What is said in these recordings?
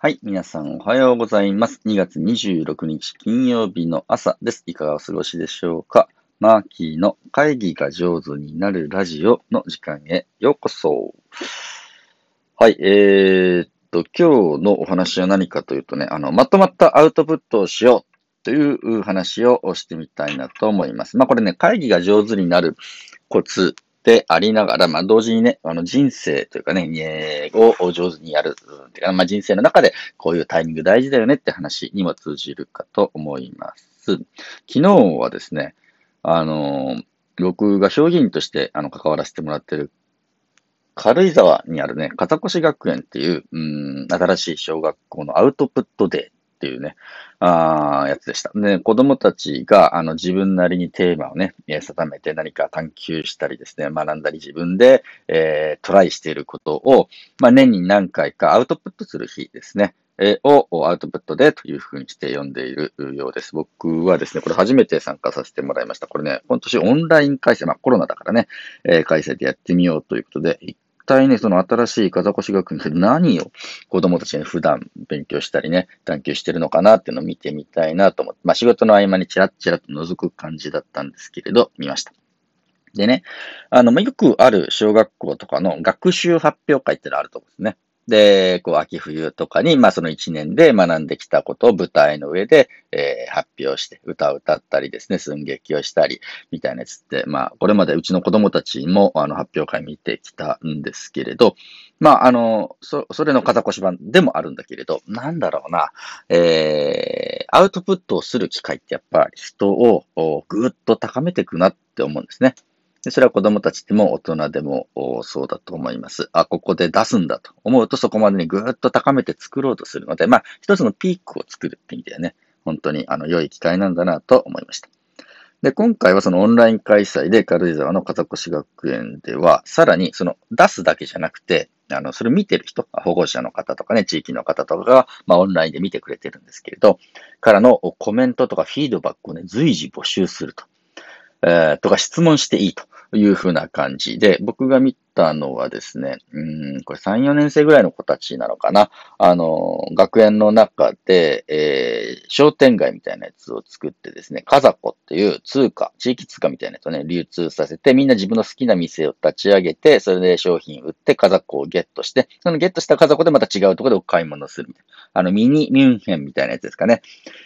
はい。皆さんおはようございます。2月26日金曜日の朝です。いかがお過ごしでしょうかマーキーの会議が上手になるラジオの時間へようこそ。はい。えー、っと、今日のお話は何かというとね、あの、まとまったアウトプットをしようという話をしてみたいなと思います。まあこれね、会議が上手になるコツでありながら、まあ、同時にね、あの、人生というかね、英語を上手にやる、てか、まあ、人生の中でこういうタイミング大事だよねって話にも通じるかと思います。昨日はですね、あの、僕が商品として、あの、関わらせてもらってる、軽井沢にあるね、片越学園っていう、うん、新しい小学校のアウトプットデーっっていうね、あやつでした。で、子供たちが、あの、自分なりにテーマをね、定めて何か探求したりですね、学んだり自分で、えー、トライしていることを、まあ、年に何回かアウトプットする日ですね。えをアウトプットでというふうにして読んでいるようです。僕はですね、これ初めて参加させてもらいました。これね、今年オンライン開催、まあコロナだからね、えー、開催でやってみようということで、対ね、その新しい風越学院で何を子供たちに普段勉強したりね、探求してるのかなっていうのを見てみたいなと思って、まあ仕事の合間にチラッチラッと覗く感じだったんですけれど、見ました。でね、あのま、よくある小学校とかの学習発表会ってのあると思うんですね。で、こう、秋冬とかに、まあ、その一年で学んできたことを舞台の上で、えー、発表して、歌を歌ったりですね、寸劇をしたり、みたいなやつって、まあ、これまでうちの子供たちも、あの、発表会見てきたんですけれど、まあ、あの、そ、それの肩越し版でもあるんだけれど、なんだろうな、えー、アウトプットをする機会ってやっぱり人をぐーっと高めていくなって思うんですね。でそれは子供たちでも大人でもそうだと思います。あ、ここで出すんだと思うとそこまでにぐーっと高めて作ろうとするので、まあ、一つのピークを作るって意味ではね、本当にあの良い機会なんだなと思いました。で、今回はそのオンライン開催で軽井沢の風越学園では、さらにその出すだけじゃなくて、あの、それ見てる人、保護者の方とかね、地域の方とかが、まあ、オンラインで見てくれてるんですけれど、からのコメントとかフィードバックをね、随時募集すると。えー、とか質問していいというふうな感じで、僕が見たのはですね、うん、これ3、4年生ぐらいの子たちなのかな。あの、学園の中で、えー、商店街みたいなやつを作ってですね、カザコっていう通貨、地域通貨みたいなやつをね、流通させて、みんな自分の好きな店を立ち上げて、それで商品売ってカザコをゲットして、そのゲットしたカザコでまた違うところでお買い物するみたいな。あの、ミニミュンヘンみたいなやつですかね。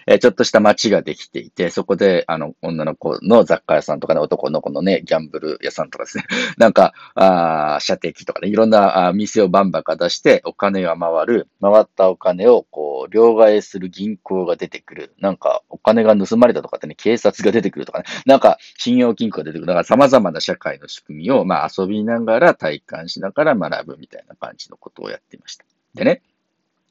えー、ちょっとした街ができていて、そこで、あの、女の子の雑貨屋さんとかね、男の子のね、ギャンブル屋さんとかですね。なんか、あ射的とかね、いろんな店をバンバカ出して、お金が回る。回ったお金を、こう、両替する銀行が出てくる。なんか、お金が盗まれたとかってね、警察が出てくるとかね。なんか、信用金庫が出てくる。だから様々な社会の仕組みを、まあ、遊びながら、体感しながら学ぶみたいな感じのことをやっていました。でね、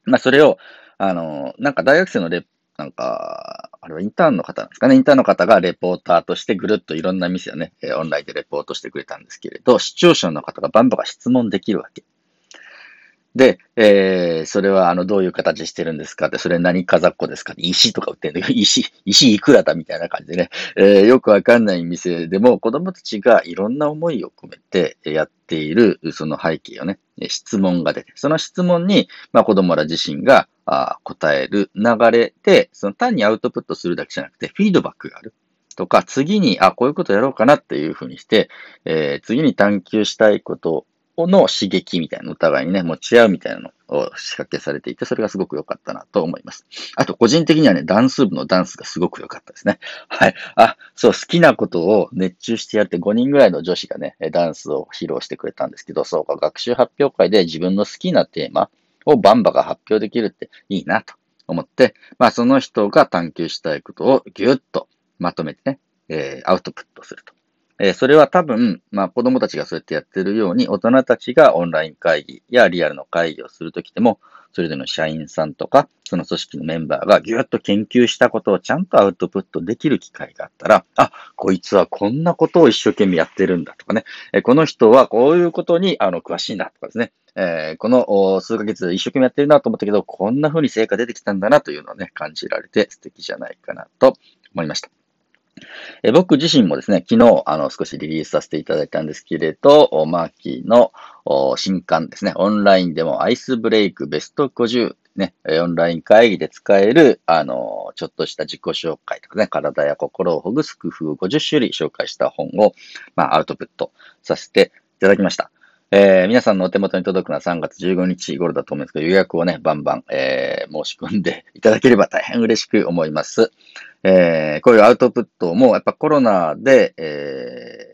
まあ、それを、あの、なんか大学生のレなんか、あれはインターンの方なんですかね。インターンの方がレポーターとしてぐるっといろんな店をね、オンラインでレポートしてくれたんですけれど、視聴者の方がバンバン質問できるわけ。で、えー、それは、あの、どういう形してるんですかって、それ何かざっこですかって、石とか売ってるんだけど、石、石いくらだみたいな感じでね、えー、よくわかんない店でも、子供たちがいろんな思いを込めてやっている、その背景をね、質問が出て、その質問に、まあ、子供ら自身があ答える流れで、その単にアウトプットするだけじゃなくて、フィードバックがある。とか、次に、あ、こういうことやろうかなっていうふうにして、えー、次に探求したいことの刺激みたいなのお互いにね、持ち合うみたいなのを仕掛けされていて、それがすごく良かったなと思います。あと、個人的にはね、ダンス部のダンスがすごく良かったですね。はい。あ、そう、好きなことを熱中してやって5人ぐらいの女子がね、ダンスを披露してくれたんですけど、そうか、学習発表会で自分の好きなテーマをバンバが発表できるっていいなと思って、まあ、その人が探求したいことをぎゅっとまとめてね、えー、アウトプットすると。えそれは多分、まあ子供たちがそうやってやってるように、大人たちがオンライン会議やリアルの会議をするときでも、それぞれの社員さんとか、その組織のメンバーがぎゅっと研究したことをちゃんとアウトプットできる機会があったら、あ、こいつはこんなことを一生懸命やってるんだとかね、えこの人はこういうことにあの詳しいんだとかですね、えー、この数ヶ月一生懸命やってるなと思ったけど、こんな風に成果出てきたんだなというのをね、感じられて素敵じゃないかなと思いました。え僕自身もですね、昨日、あの、少しリリースさせていただいたんですけれど、マーキーの新刊ですね、オンラインでもアイスブレイクベスト50ね、オンライン会議で使える、あの、ちょっとした自己紹介とかね、体や心をほぐす工夫を50種類紹介した本を、まあ、アウトプットさせていただきました。えー、皆さんのお手元に届くのは3月15日頃だと思うんですけど、予約をね、バンバン、えー、申し込んでいただければ大変嬉しく思います。えー、こういうアウトプットも、やっぱコロナで、え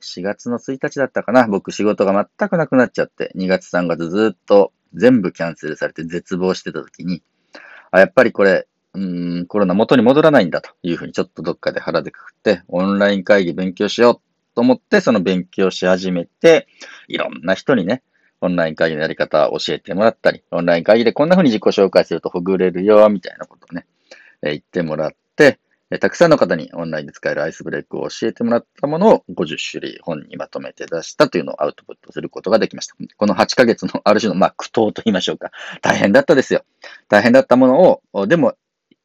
ー、4月の1日だったかな、僕仕事が全くなくなっちゃって、2月3月ずっと全部キャンセルされて絶望してた時に、あ、やっぱりこれ、うん、コロナ元に戻らないんだというふうにちょっとどっかで腹でくくって、オンライン会議勉強しようと思って、その勉強し始めて、いろんな人にね、オンライン会議のやり方を教えてもらったり、オンライン会議でこんな風に自己紹介するとほぐれるよ、みたいなことね、え言ってもらって、たくさんの方にオンラインで使えるアイスブレイクを教えてもらったものを50種類本にまとめて出したというのをアウトプットすることができました。この8ヶ月のある種の、まあ、苦闘と言いましょうか。大変だったですよ。大変だったものを、でも、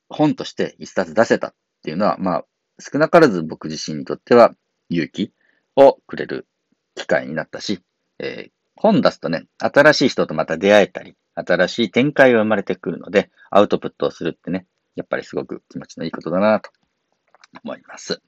本として一冊出せたっていうのは、まあ、少なからず僕自身にとっては勇気をくれる機会になったし、えー、本出すとね、新しい人とまた出会えたり、新しい展開が生まれてくるので、アウトプットをするってね、やっぱりすごく気持ちのいいことだなと思います。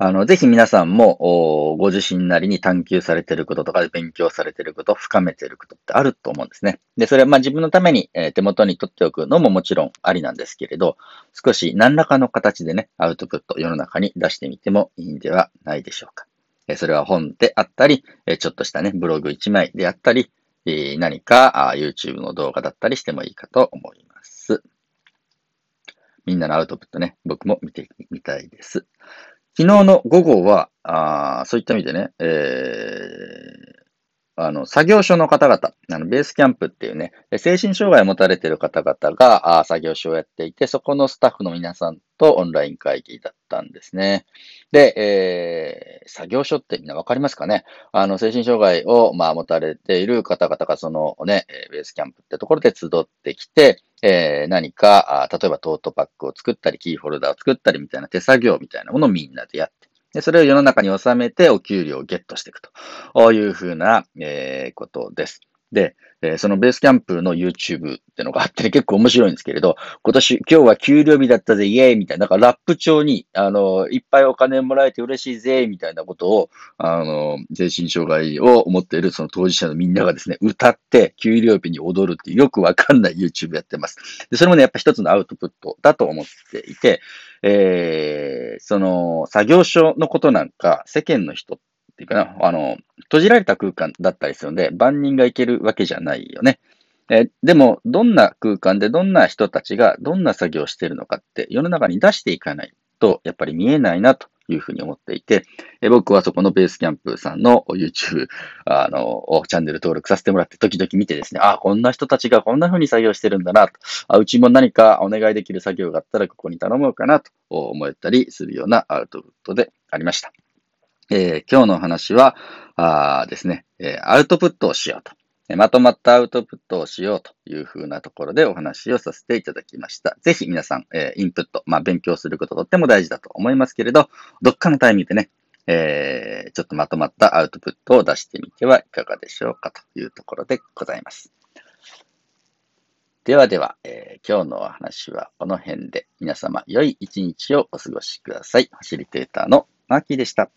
あの、ぜひ皆さんも、ご自身なりに探求されていることとか、勉強されていること、深めていることってあると思うんですね。で、それはまあ自分のために、え手元に取っておくのももちろんありなんですけれど、少し何らかの形でね、アウトプット世の中に出してみてもいいんではないでしょうか。えそれは本であったり、えちょっとしたね、ブログ1枚であったり、え何か YouTube の動画だったりしてもいいかと思います。みんなのアウトプットね、僕も見てみたいです。昨日の午後は、あそういった意味でね、えー、あの、作業所の方々、あの、ベースキャンプっていうね、精神障害を持たれている方々が、あ作業所をやっていて、そこのスタッフの皆さんとオンライン会議だったんですね。で、えー、作業所ってみんなわかりますかね？あの、精神障害を、まあ、持たれている方々が、そのね、ベースキャンプってところで集ってきて、えー、何か、例えばトートパックを作ったり、キーホルダーを作ったりみたいな手作業みたいなものをみんなでやって、でそれを世の中に収めてお給料をゲットしていくというふうな、えー、ことです。で、えー、そのベースキャンプの YouTube ってのがあって、ね、結構面白いんですけれど、今年、今日は給料日だったぜ、イエーイみたいな、なんかラップ調に、あの、いっぱいお金もらえて嬉しいぜ、みたいなことを、あの、精神障害を持っているその当事者のみんながですね、歌って、給料日に踊るっていうよくわかんない YouTube やってます。で、それもね、やっぱ一つのアウトプットだと思っていて、えー、その、作業所のことなんか、世間の人っていうかな、あの、閉じられた空間だったりするので、万人が行けるわけじゃないよね。えでも、どんな空間でどんな人たちがどんな作業をしているのかって世の中に出していかないと、やっぱり見えないなというふうに思っていて、え僕はそこのベースキャンプさんの YouTube、あの、チャンネル登録させてもらって、時々見てですね、あ、こんな人たちがこんな風に作業してるんだなと、あ、うちも何かお願いできる作業があったらここに頼もうかなと思ったりするようなアウトプットでありました。えー、今日の話は、あですね、アウトプットをしようと。まとまったアウトプットをしようというふうなところでお話をさせていただきました。ぜひ皆さん、えー、インプット、まあ、勉強することとっても大事だと思いますけれど、どっかのタイミングでね、えー、ちょっとまとまったアウトプットを出してみてはいかがでしょうかというところでございます。ではでは、えー、今日のお話はこの辺で皆様良い一日をお過ごしください。ファシリテーターのマーキーでした。